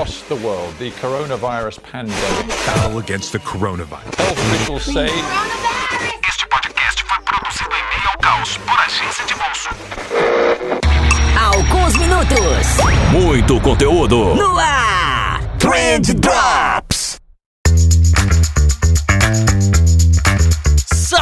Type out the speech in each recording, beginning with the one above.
across the world, the coronavirus pandemic. Battle against the coronavirus. Health officials say Este podcast foi produzido em meio ao caos por agência de bolso. Alguns minutos Muito conteúdo. no ar. Trend Drops.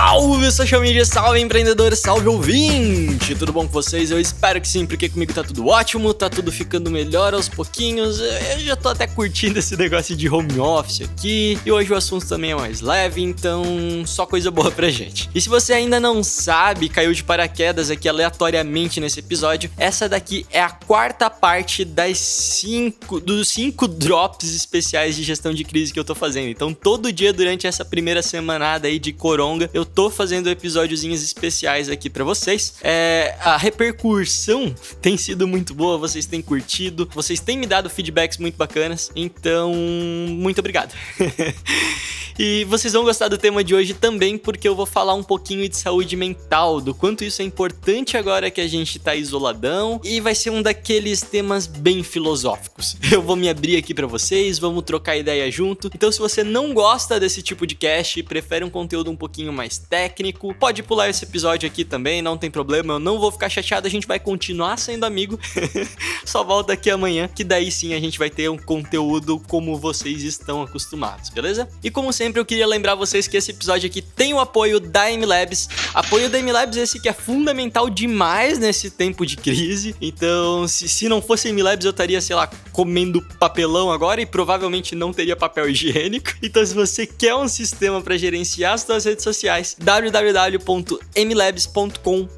Salve social media, salve empreendedor, salve ouvinte! Tudo bom com vocês? Eu espero que sim, porque comigo tá tudo ótimo, tá tudo ficando melhor aos pouquinhos. Eu já tô até curtindo esse negócio de home office aqui. E hoje o assunto também é mais leve, então só coisa boa pra gente. E se você ainda não sabe, caiu de paraquedas aqui aleatoriamente nesse episódio, essa daqui é a quarta parte das cinco, dos cinco drops especiais de gestão de crise que eu tô fazendo. Então todo dia durante essa primeira semanada aí de coronga, eu tô fazendo episódiozinhos especiais aqui pra vocês. É, a repercussão tem sido muito boa, vocês têm curtido, vocês têm me dado feedbacks muito bacanas, então muito obrigado. e vocês vão gostar do tema de hoje também, porque eu vou falar um pouquinho de saúde mental, do quanto isso é importante agora que a gente tá isoladão, e vai ser um daqueles temas bem filosóficos. Eu vou me abrir aqui pra vocês, vamos trocar ideia junto. Então, se você não gosta desse tipo de cast, prefere um conteúdo um pouquinho mais técnico, pode pular esse episódio aqui também, não tem problema, eu não vou ficar chateado, a gente vai continuar sendo amigo. Só volta aqui amanhã, que daí sim a gente vai ter um conteúdo como vocês estão acostumados, beleza? E como sempre, eu queria lembrar vocês que esse episódio aqui tem o apoio da MLabs. Apoio da MLabs esse que é fundamental demais nesse tempo de crise. Então, se, se não fosse MLabs, eu estaria, sei lá, comendo papelão agora e provavelmente não teria papel higiênico. Então, se você quer um sistema para gerenciar as suas redes sociais, www.mlabs.com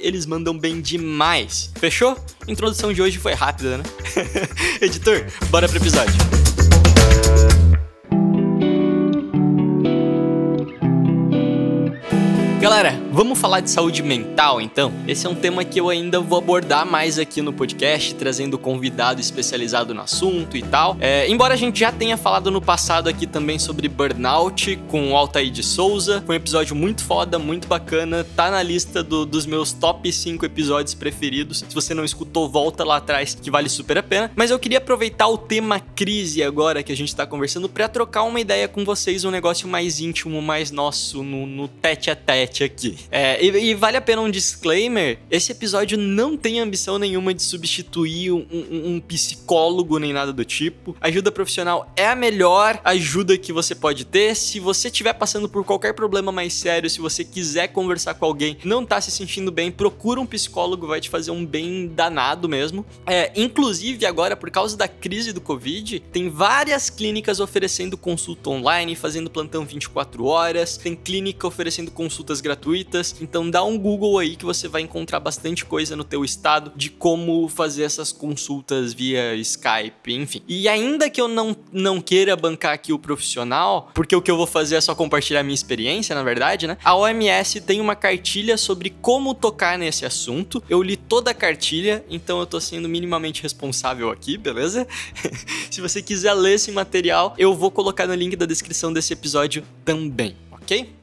eles mandam bem demais. Fechou? A introdução de hoje foi rápida, né? Editor, bora pro episódio. Galera, vamos falar de saúde mental então? Esse é um tema que eu ainda vou abordar mais aqui no podcast, trazendo convidado especializado no assunto e tal. É, embora a gente já tenha falado no passado aqui também sobre burnout com o Altair de Souza, foi um episódio muito foda, muito bacana, tá na lista do- dos meus top 5 episódios preferidos. Se você não escutou, volta lá atrás que vale super a pena. Mas eu queria aproveitar o tema crise agora que a gente tá conversando pra trocar uma ideia com vocês, um negócio mais íntimo, mais nosso, no, no tete a tete aqui. É, e, e vale a pena um disclaimer: esse episódio não tem ambição nenhuma de substituir um, um- um psicólogo nem nada do tipo. Ajuda profissional é a melhor ajuda que você pode ter. Se você estiver passando por qualquer problema mais sério, se você quiser conversar com alguém, não tá se sentindo bem, procura um psicólogo, vai te fazer um bem danado mesmo. É, inclusive, agora, por causa da crise do Covid, tem várias clínicas oferecendo consulta online, fazendo plantão 24 horas, tem clínica oferecendo consultas gratuitas. Então dá um Google aí que você vai encontrar bastante coisa no teu estado de como fazer essas consultas via Skype, enfim. E ainda que eu não, não queira bancar aqui o profissional, porque o que eu vou fazer é só compartilhar minha experiência, na verdade, né? A OMS tem uma cartilha sobre como tocar nesse assunto. Eu li toda a cartilha, então eu tô sendo minimamente responsável aqui, beleza? Se você quiser ler esse material, eu vou colocar no link da descrição desse episódio também, ok?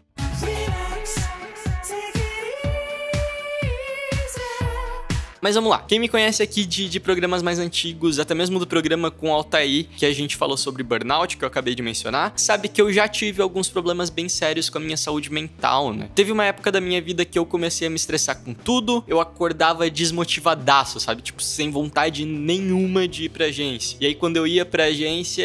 Mas vamos lá. Quem me conhece aqui de, de programas mais antigos, até mesmo do programa com Altair, que a gente falou sobre burnout, que eu acabei de mencionar, sabe que eu já tive alguns problemas bem sérios com a minha saúde mental, né? Teve uma época da minha vida que eu comecei a me estressar com tudo, eu acordava desmotivadaço, sabe? Tipo, sem vontade nenhuma de ir pra agência. E aí, quando eu ia pra agência,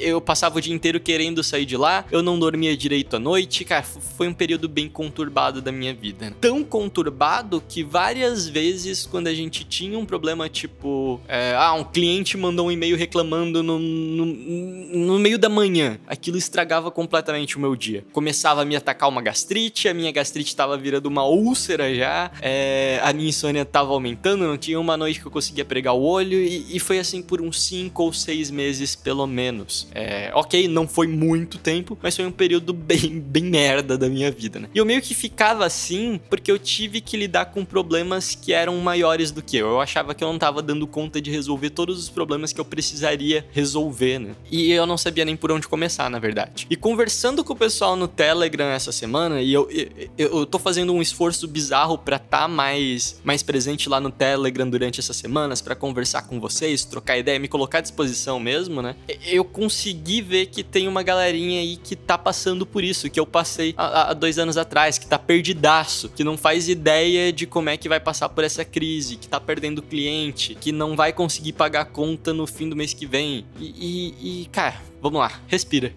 eu passava o dia inteiro querendo sair de lá, eu não dormia direito à noite, cara, foi um período bem conturbado da minha vida. né? Tão conturbado que várias vezes, quando a gente tinha um problema, tipo, é, ah, um cliente mandou um e-mail reclamando no, no, no meio da manhã, aquilo estragava completamente o meu dia. Começava a me atacar uma gastrite, a minha gastrite tava virando uma úlcera já, é, a minha insônia tava aumentando, não tinha uma noite que eu conseguia pregar o olho, e, e foi assim por uns 5 ou 6 meses, pelo menos. É, ok, não foi muito tempo, mas foi um período bem, bem merda da minha vida, né? E eu meio que ficava assim porque eu tive que lidar com problemas que eram maiores maiores do que eu. Eu achava que eu não tava dando conta de resolver todos os problemas que eu precisaria resolver, né? E eu não sabia nem por onde começar, na verdade. E conversando com o pessoal no Telegram essa semana, e eu, eu, eu tô fazendo um esforço bizarro pra estar tá mais, mais presente lá no Telegram durante essas semanas, para conversar com vocês, trocar ideia, me colocar à disposição mesmo, né? Eu consegui ver que tem uma galerinha aí que tá passando por isso, que eu passei há, há dois anos atrás, que tá perdidaço, que não faz ideia de como é que vai passar por essa crise, que tá perdendo cliente, que não vai conseguir pagar conta no fim do mês que vem. E, e, e cara, vamos lá, respira.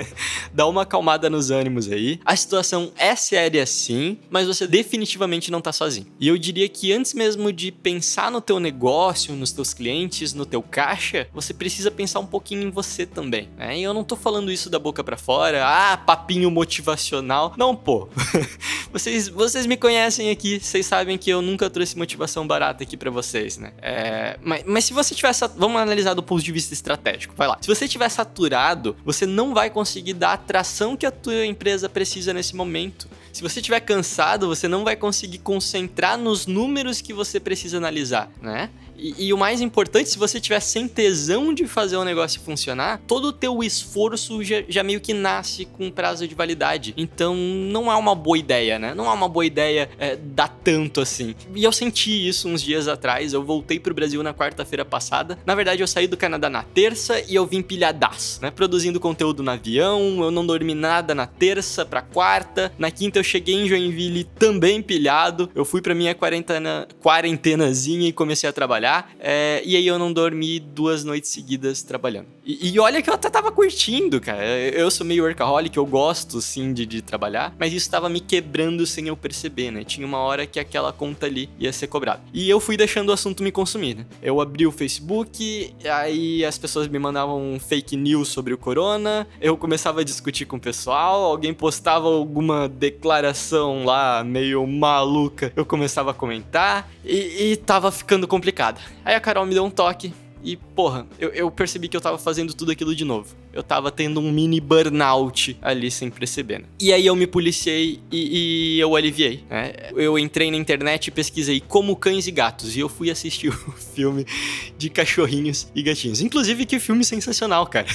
Dá uma acalmada nos ânimos aí. A situação é séria sim, mas você definitivamente não tá sozinho. E eu diria que antes mesmo de pensar no teu negócio, nos teus clientes, no teu caixa, você precisa pensar um pouquinho em você também, né? E eu não tô falando isso da boca para fora, ah, papinho motivacional. Não, pô. vocês, vocês me conhecem aqui, vocês sabem que eu nunca trouxe motivação barata aqui para vocês, né? É, mas, mas se você tivesse, vamos analisar do ponto de vista estratégico, vai lá. Se você tiver saturado saturado, você não vai conseguir dar a atração que a tua empresa precisa nesse momento. Se você estiver cansado, você não vai conseguir concentrar nos números que você precisa analisar, né? E, e, o mais importante, se você tiver sem tesão de fazer o negócio funcionar, todo o teu esforço já, já, meio que nasce com prazo de validade. Então, não é uma boa ideia, né? Não é uma boa ideia é, dar tanto assim. E eu senti isso uns dias atrás. Eu voltei pro Brasil na quarta-feira passada. Na verdade, eu saí do Canadá na terça e eu vim pilhadaço, né? Produzindo conteúdo no avião. Eu não dormi nada na terça pra quarta. Na quinta, eu cheguei em Joinville também pilhado. Eu fui pra minha quarentena, quarentenazinha e comecei a trabalhar trabalhar. É, e aí eu não dormi duas noites seguidas trabalhando. E, e, olha que eu até tava curtindo, cara. Eu sou meio workaholic, eu gosto sim de, de trabalhar, mas isso tava me quebrando sem eu perceber, né? Tinha uma hora que aquela conta ali ia ser cobrada. E eu fui deixando o assunto me consumir, né? Eu abri o Facebook, aí as pessoas me mandavam fake news sobre o corona, eu começava a discutir com o pessoal, alguém postava alguma declaração lá meio maluca, eu começava a comentar e, e tava ficando complicado. Aí a Carol me deu um toque e, porra, eu, eu, percebi que eu tava fazendo tudo aquilo de novo. Eu tava tendo um mini burnout ali sem perceber. Né? E aí eu me policiei e, e, eu aliviei. Né? Eu entrei na internet e pesquisei como cães e gatos. E eu fui assistir o filme de cachorrinhos e gatinhos. Inclusive, que filme sensacional, cara.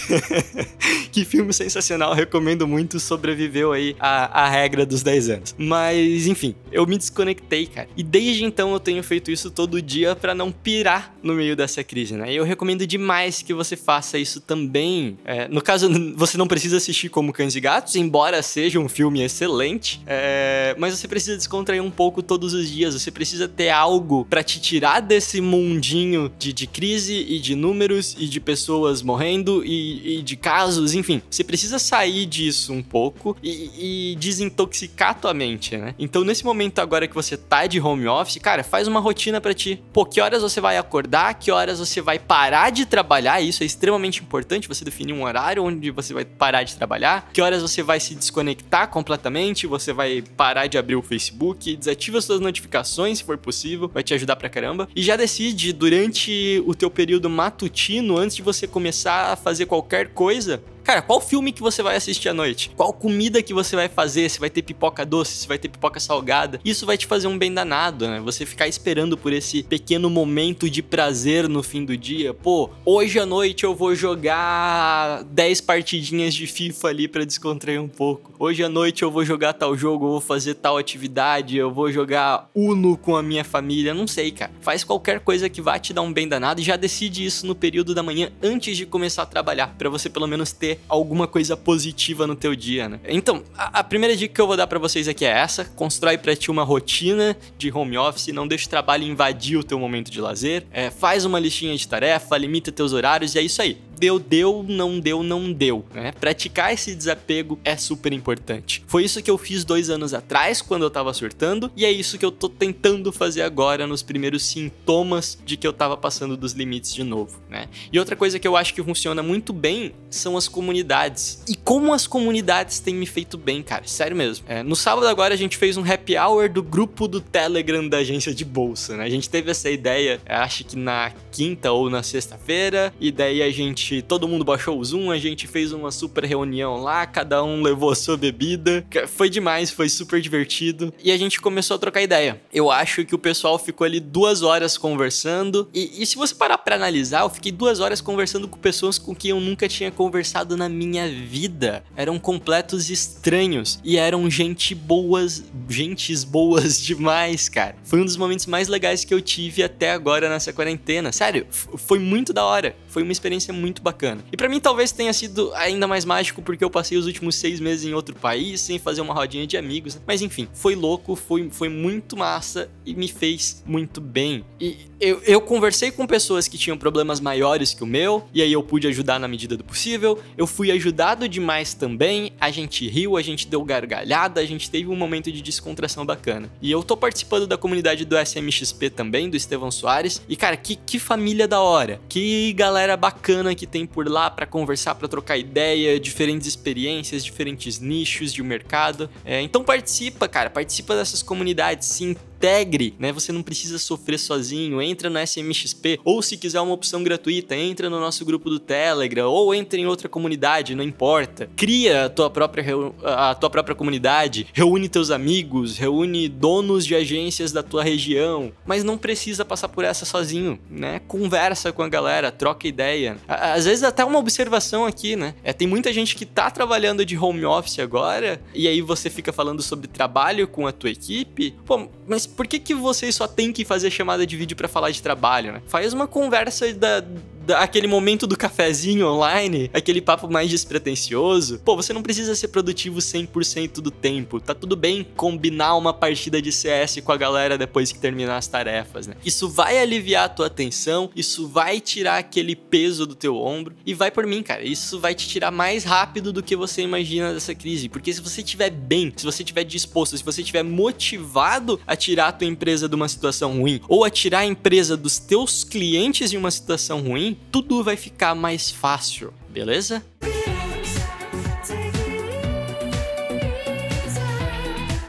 que filme sensacional. Recomendo muito. Sobreviveu aí a, a regra dos 10 anos. Mas, enfim, eu me desconectei, cara. E desde então eu tenho feito isso todo dia para não pirar no meio dessa crise, né? eu recomendo demais que você faça isso também. É, no caso, você não precisa assistir como Cães e Gatos, embora seja um filme excelente, é, mas você precisa descontrair um pouco todos os dias. Você precisa ter algo para te tirar desse mundinho de, de, crise e de números e de pessoas morrendo e, e de casos, enfim. Você precisa sair disso um pouco e, e desintoxicar tua mente, né? Então, nesse momento agora que você tá de home office, cara, faz uma rotina para ti. Pô, que horas você vai acordar, que horas você vai parar de trabalhar, isso é extremamente importante, você definir um horário onde você vai parar de trabalhar, que horas você vai se desconectar completamente, você vai parar de abrir o Facebook, desativa suas notificações se for possível, vai te ajudar pra caramba. E já decide durante o teu período matutino, antes de você começar a fazer qualquer coisa, Cara, qual filme que você vai assistir à noite? Qual comida que você vai fazer? Se vai ter pipoca doce, se vai ter pipoca salgada? Isso vai te fazer um bem danado, né? Você ficar esperando por esse pequeno momento de prazer no fim do dia. Pô, hoje à noite eu vou jogar 10 partidinhas de FIFA ali para descontrair um pouco. Hoje à noite eu vou jogar tal jogo, eu vou fazer tal atividade, eu vou jogar Uno com a minha família, não sei, cara. Faz qualquer coisa que vá te dar um bem danado e já decide isso no período da manhã antes de começar a trabalhar, para você pelo menos ter alguma coisa positiva no teu dia, né? Então, a, a primeira dica que eu vou dar para vocês aqui é essa: constrói para ti uma rotina de home office, não deixe o trabalho invadir o teu momento de lazer, é, faz uma listinha de tarefa, limita teus horários e é isso aí deu, deu, não deu, não deu, né? Praticar esse desapego é super importante. Foi isso que eu fiz dois anos atrás, quando eu tava surtando, e é isso que eu tô tentando fazer agora nos primeiros sintomas de que eu tava passando dos limites de novo, né? E outra coisa que eu acho que funciona muito bem são as comunidades. E como as comunidades têm me feito bem, cara, sério mesmo. É, no sábado agora a gente fez um happy hour do grupo do Telegram da agência de bolsa, né? A gente teve essa ideia, acho que na quinta ou na sexta-feira, e daí a gente todo mundo baixou o Zoom, a gente fez uma super reunião lá, cada um levou a sua bebida. Foi demais, foi super divertido. E a gente começou a trocar ideia. Eu acho que o pessoal ficou ali duas horas conversando. E, e se você parar pra analisar, eu fiquei duas horas conversando com pessoas com quem eu nunca tinha conversado na minha vida. Eram completos estranhos. E eram gente boas, gentes boas demais, cara. Foi um dos momentos mais legais que eu tive até agora nessa quarentena. Sério, foi muito da hora. Foi uma experiência muito bacana. E para mim talvez tenha sido ainda mais mágico porque eu passei os últimos seis meses em outro país sem fazer uma rodinha de amigos. Mas enfim, foi louco, foi, foi muito massa e me fez muito bem. E eu, eu conversei com pessoas que tinham problemas maiores que o meu, e aí eu pude ajudar na medida do possível. Eu fui ajudado demais também. A gente riu, a gente deu gargalhada, a gente teve um momento de descontração bacana. E eu tô participando da comunidade do SMXP também, do Estevão Soares. E cara, que, que família da hora. Que galera bacana que tem por lá para conversar, para trocar ideia, diferentes experiências, diferentes nichos de mercado. É, então participa, cara, participa dessas comunidades, sim integre, né? Você não precisa sofrer sozinho. Entra no SMXP ou se quiser uma opção gratuita, entra no nosso grupo do Telegram ou entra em outra comunidade, não importa. Cria a tua própria a tua própria comunidade, reúne teus amigos, reúne donos de agências da tua região, mas não precisa passar por essa sozinho, né? Conversa com a galera, troca ideia. Às vezes até uma observação aqui, né? É, tem muita gente que tá trabalhando de home office agora e aí você fica falando sobre trabalho com a tua equipe. Pô, mas por que, que vocês só tem que fazer chamada de vídeo para falar de trabalho, né? Faz uma conversa da, aquele momento do cafezinho online, aquele papo mais despretensioso, pô, você não precisa ser produtivo 100% do tempo. Tá tudo bem combinar uma partida de CS com a galera depois que terminar as tarefas, né? Isso vai aliviar a tua atenção, isso vai tirar aquele peso do teu ombro e vai por mim, cara. Isso vai te tirar mais rápido do que você imagina dessa crise, porque se você estiver bem, se você estiver disposto, se você estiver motivado a tirar a tua empresa de uma situação ruim ou a tirar a empresa dos teus clientes de uma situação ruim, tudo vai ficar mais fácil, beleza?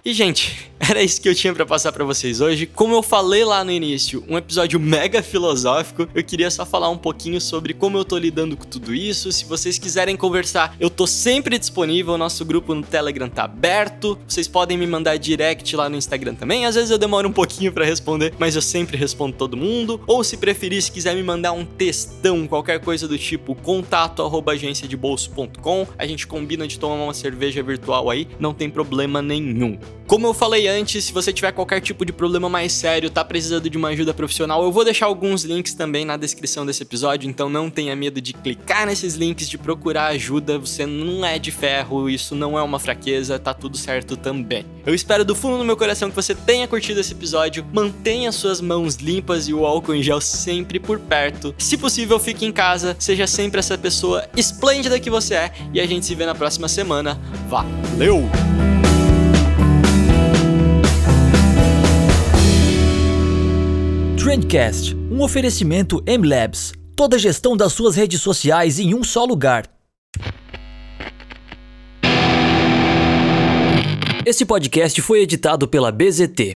E gente, era isso que eu tinha para passar para vocês hoje. Como eu falei lá no início, um episódio mega filosófico. Eu queria só falar um pouquinho sobre como eu tô lidando com tudo isso. Se vocês quiserem conversar, eu tô sempre disponível. O nosso grupo no Telegram tá aberto. Vocês podem me mandar direct lá no Instagram também. Às vezes eu demoro um pouquinho para responder, mas eu sempre respondo todo mundo. Ou se preferir, se quiser me mandar um textão, qualquer coisa do tipo contato@agenciadebolso.com, a gente combina de tomar uma cerveja virtual aí, não tem problema nenhum. Como eu falei antes, se você tiver qualquer tipo de problema mais sério, tá precisando de uma ajuda profissional, eu vou deixar alguns links também na descrição desse episódio, então não tenha medo de clicar nesses links, de procurar ajuda. Você não é de ferro, isso não é uma fraqueza, tá tudo certo também. Eu espero do fundo do meu coração que você tenha curtido esse episódio, mantenha suas mãos limpas e o álcool em gel sempre por perto. Se possível, fique em casa, seja sempre essa pessoa esplêndida que você é, e a gente se vê na próxima semana. Valeu! Trendcast, um oferecimento MLabs. Toda a gestão das suas redes sociais em um só lugar. Esse podcast foi editado pela BZT.